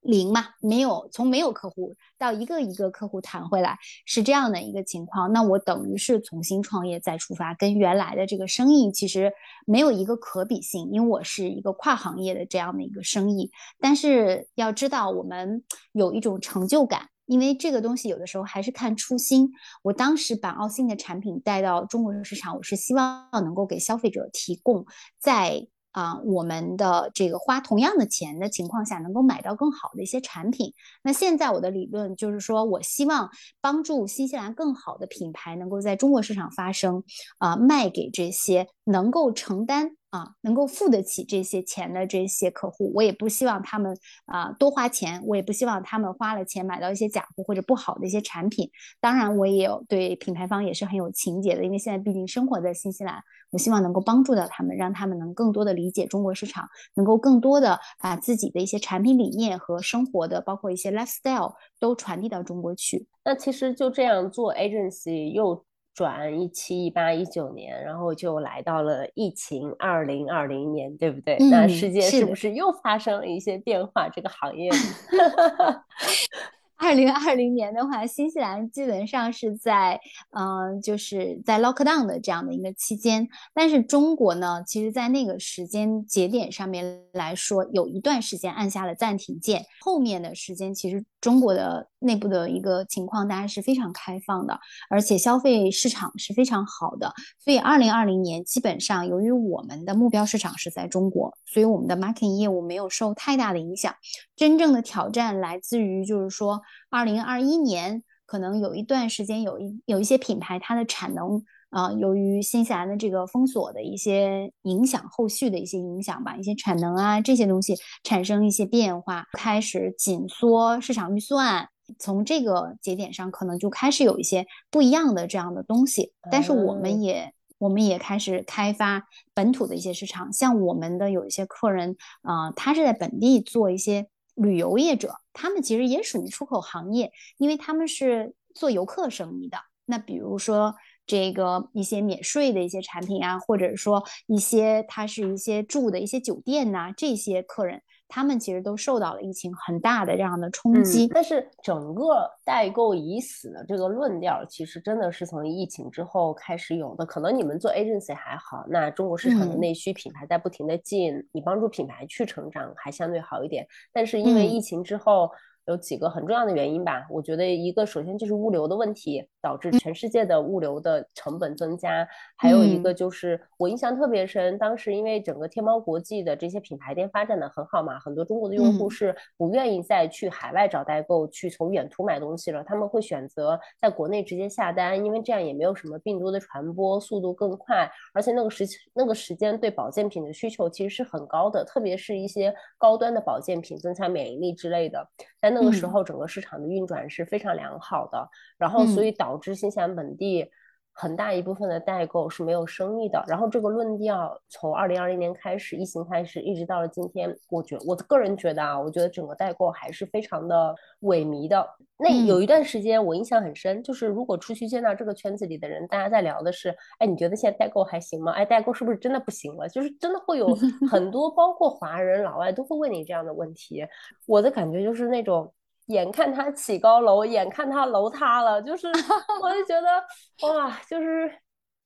零嘛，没有从没有客户到一个一个客户谈回来，是这样的一个情况。那我等于是重新创业再出发，跟原来的这个生意其实没有一个可比性，因为我是一个跨行业的这样的一个生意。但是要知道，我们有一种成就感，因为这个东西有的时候还是看初心。我当时把奥信的产品带到中国市场，我是希望能够给消费者提供在。啊，我们的这个花同样的钱的情况下，能够买到更好的一些产品。那现在我的理论就是说，我希望帮助新西兰更好的品牌能够在中国市场发声，啊，卖给这些能够承担。啊，能够付得起这些钱的这些客户，我也不希望他们啊多花钱，我也不希望他们花了钱买到一些假货或者不好的一些产品。当然，我也有对品牌方也是很有情节的，因为现在毕竟生活在新西兰，我希望能够帮助到他们，让他们能更多的理解中国市场，能够更多的把自己的一些产品理念和生活的包括一些 lifestyle 都传递到中国去。那其实就这样做 agency 又。转一七一八一九年，然后就来到了疫情二零二零年，对不对？那世界是不是又发生了一些变化？这个行业。二零二零年的话，新西兰基本上是在嗯，就是在 lockdown 的这样的一个期间。但是中国呢，其实，在那个时间节点上面来说，有一段时间按下了暂停键。后面的时间，其实中国的内部的一个情况，大家是非常开放的，而且消费市场是非常好的。所以，二零二零年基本上，由于我们的目标市场是在中国，所以我们的 marketing 业务没有受太大的影响。真正的挑战来自于，就是说。二零二一年可能有一段时间，有一有一些品牌，它的产能啊，由于新西兰的这个封锁的一些影响，后续的一些影响吧，一些产能啊这些东西产生一些变化，开始紧缩市场预算，从这个节点上可能就开始有一些不一样的这样的东西。但是我们也我们也开始开发本土的一些市场，像我们的有一些客人啊，他是在本地做一些。旅游业者，他们其实也属于出口行业，因为他们是做游客生意的。那比如说这个一些免税的一些产品啊，或者说一些他是一些住的一些酒店呐，这些客人。他们其实都受到了疫情很大的这样的冲击，但是整个代购已死的这个论调，其实真的是从疫情之后开始有的。可能你们做 agency 还好，那中国市场的内需品牌在不停的进，你帮助品牌去成长还相对好一点。但是因为疫情之后。有几个很重要的原因吧，我觉得一个首先就是物流的问题，导致全世界的物流的成本增加，还有一个就是我印象特别深，当时因为整个天猫国际的这些品牌店发展的很好嘛，很多中国的用户是不愿意再去海外找代购，去从远途买东西了，他们会选择在国内直接下单，因为这样也没有什么病毒的传播，速度更快，而且那个时那个时间对保健品的需求其实是很高的，特别是一些高端的保健品，增强免疫力之类的，但那个时候，整个市场的运转是非常良好的，然后所以导致新西兰本地很大一部分的代购是没有生意的。然后这个论调从二零二零年开始，疫情开始，一直到了今天，我觉我个人觉得啊，我觉得整个代购还是非常的萎靡的。那有一段时间我印象很深，就是如果出去见到这个圈子里的人，大家在聊的是，哎，你觉得现在代购还行吗？哎，代购是不是真的不行了？就是真的会有 很多，包括华人、老外都会问你这样的问题。我的感觉就是那种。眼看他起高楼，眼看他楼塌了，就是 我就觉得哇，就是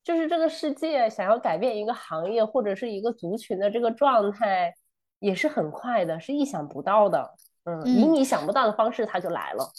就是这个世界想要改变一个行业或者是一个族群的这个状态，也是很快的，是意想不到的。嗯，以你想不到的方式，他就来了。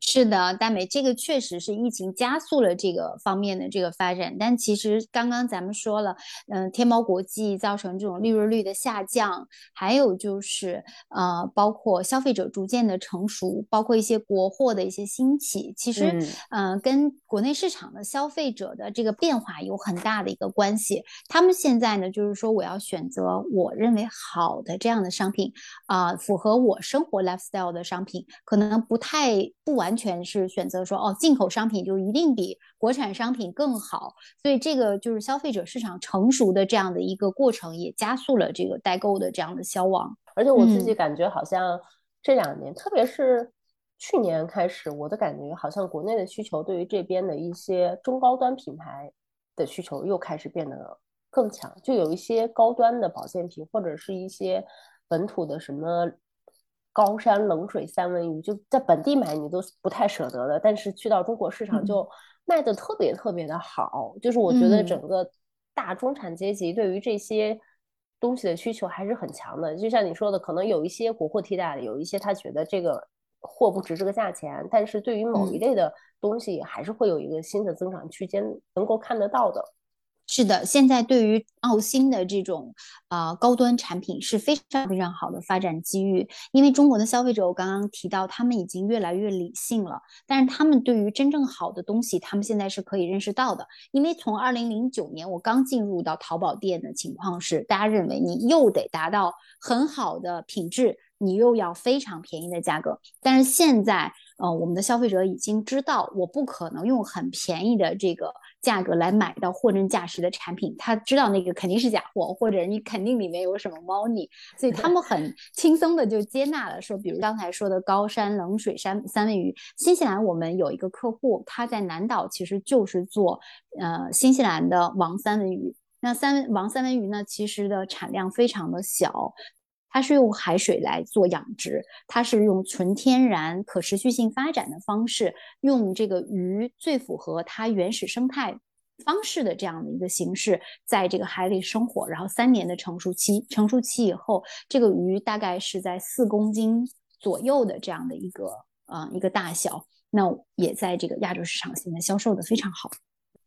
是的，大美，这个确实是疫情加速了这个方面的这个发展。但其实刚刚咱们说了，嗯，天猫国际造成这种利润率的下降，还有就是呃，包括消费者逐渐的成熟，包括一些国货的一些兴起，其实嗯，跟国内市场的消费者的这个变化有很大的一个关系。他们现在呢，就是说我要选择我认为好的这样的商品啊，符合我生活 lifestyle 的商品，可能不太不完。全是选择说哦，进口商品就一定比国产商品更好，所以这个就是消费者市场成熟的这样的一个过程，也加速了这个代购的这样的消亡。而且我自己感觉好像。这两年，特别是去年开始，我的感觉好像国内的需求对于这边的一些中高端品牌的需求又开始变得更强，就有一些高端的保健品或者是一些本土的什么。高山冷水三文鱼就在本地买你都不太舍得的，但是去到中国市场就卖的特别特别的好。就是我觉得整个大中产阶级对于这些东西的需求还是很强的。就像你说的，可能有一些国货替代的，有一些他觉得这个货不值这个价钱，但是对于某一类的东西还是会有一个新的增长区间能够看得到的。是的，现在对于澳新的这种啊高端产品是非常非常好的发展机遇，因为中国的消费者我刚刚提到，他们已经越来越理性了，但是他们对于真正好的东西，他们现在是可以认识到的。因为从二零零九年我刚进入到淘宝店的情况是，大家认为你又得达到很好的品质，你又要非常便宜的价格，但是现在。呃，我们的消费者已经知道，我不可能用很便宜的这个价格来买到货真价实的产品。他知道那个肯定是假货，或者你肯定里面有什么猫腻，所以他们很轻松的就接纳了。说，比如刚才说的高山冷水山三文鱼，新西兰我们有一个客户，他在南岛其实就是做呃新西兰的王三文鱼。那三王三文鱼呢，其实的产量非常的小。它是用海水来做养殖，它是用纯天然、可持续性发展的方式，用这个鱼最符合它原始生态方式的这样的一个形式，在这个海里生活。然后三年的成熟期，成熟期以后，这个鱼大概是在四公斤左右的这样的一个呃一个大小，那也在这个亚洲市场现在销售的非常好。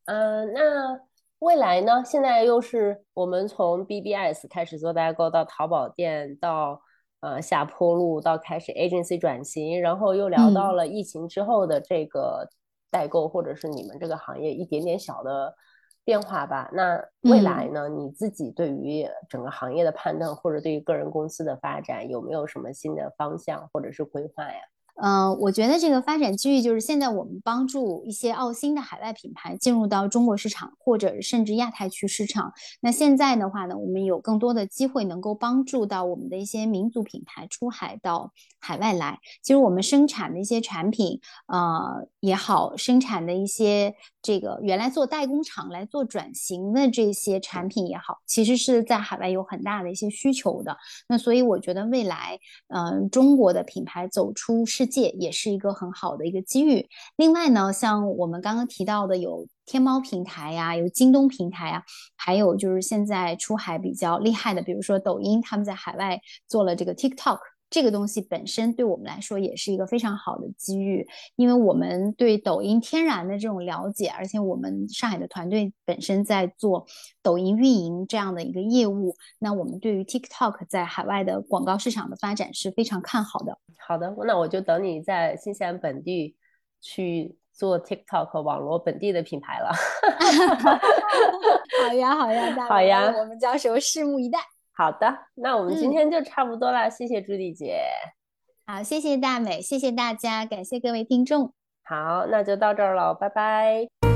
呃，那。未来呢？现在又是我们从 BBS 开始做代购，到淘宝店，到呃下坡路，到开始 agency 转型，然后又聊到了疫情之后的这个代购，或者是你们这个行业一点点小的变化吧。那未来呢？你自己对于整个行业的判断，或者对于个人公司的发展，有没有什么新的方向或者是规划呀？嗯，我觉得这个发展机遇就是现在我们帮助一些澳新的海外品牌进入到中国市场，或者甚至亚太区市场。那现在的话呢，我们有更多的机会能够帮助到我们的一些民族品牌出海到海外来。其实我们生产的一些产品，呃也好，生产的一些这个原来做代工厂来做转型的这些产品也好，其实是在海外有很大的一些需求的。那所以我觉得未来，嗯，中国的品牌走出世界也是一个很好的一个机遇。另外呢，像我们刚刚提到的，有天猫平台呀，有京东平台呀，还有就是现在出海比较厉害的，比如说抖音，他们在海外做了这个 TikTok。这个东西本身对我们来说也是一个非常好的机遇，因为我们对抖音天然的这种了解，而且我们上海的团队本身在做抖音运营这样的一个业务，那我们对于 TikTok 在海外的广告市场的发展是非常看好的。好的，那我就等你在新西兰本地去做 TikTok 网络本地的品牌了。好呀，好呀，好呀，我们到时候拭目以待。好的，那我们今天就差不多了，谢谢朱迪姐。好，谢谢大美，谢谢大家，感谢各位听众。好，那就到这儿了，拜拜。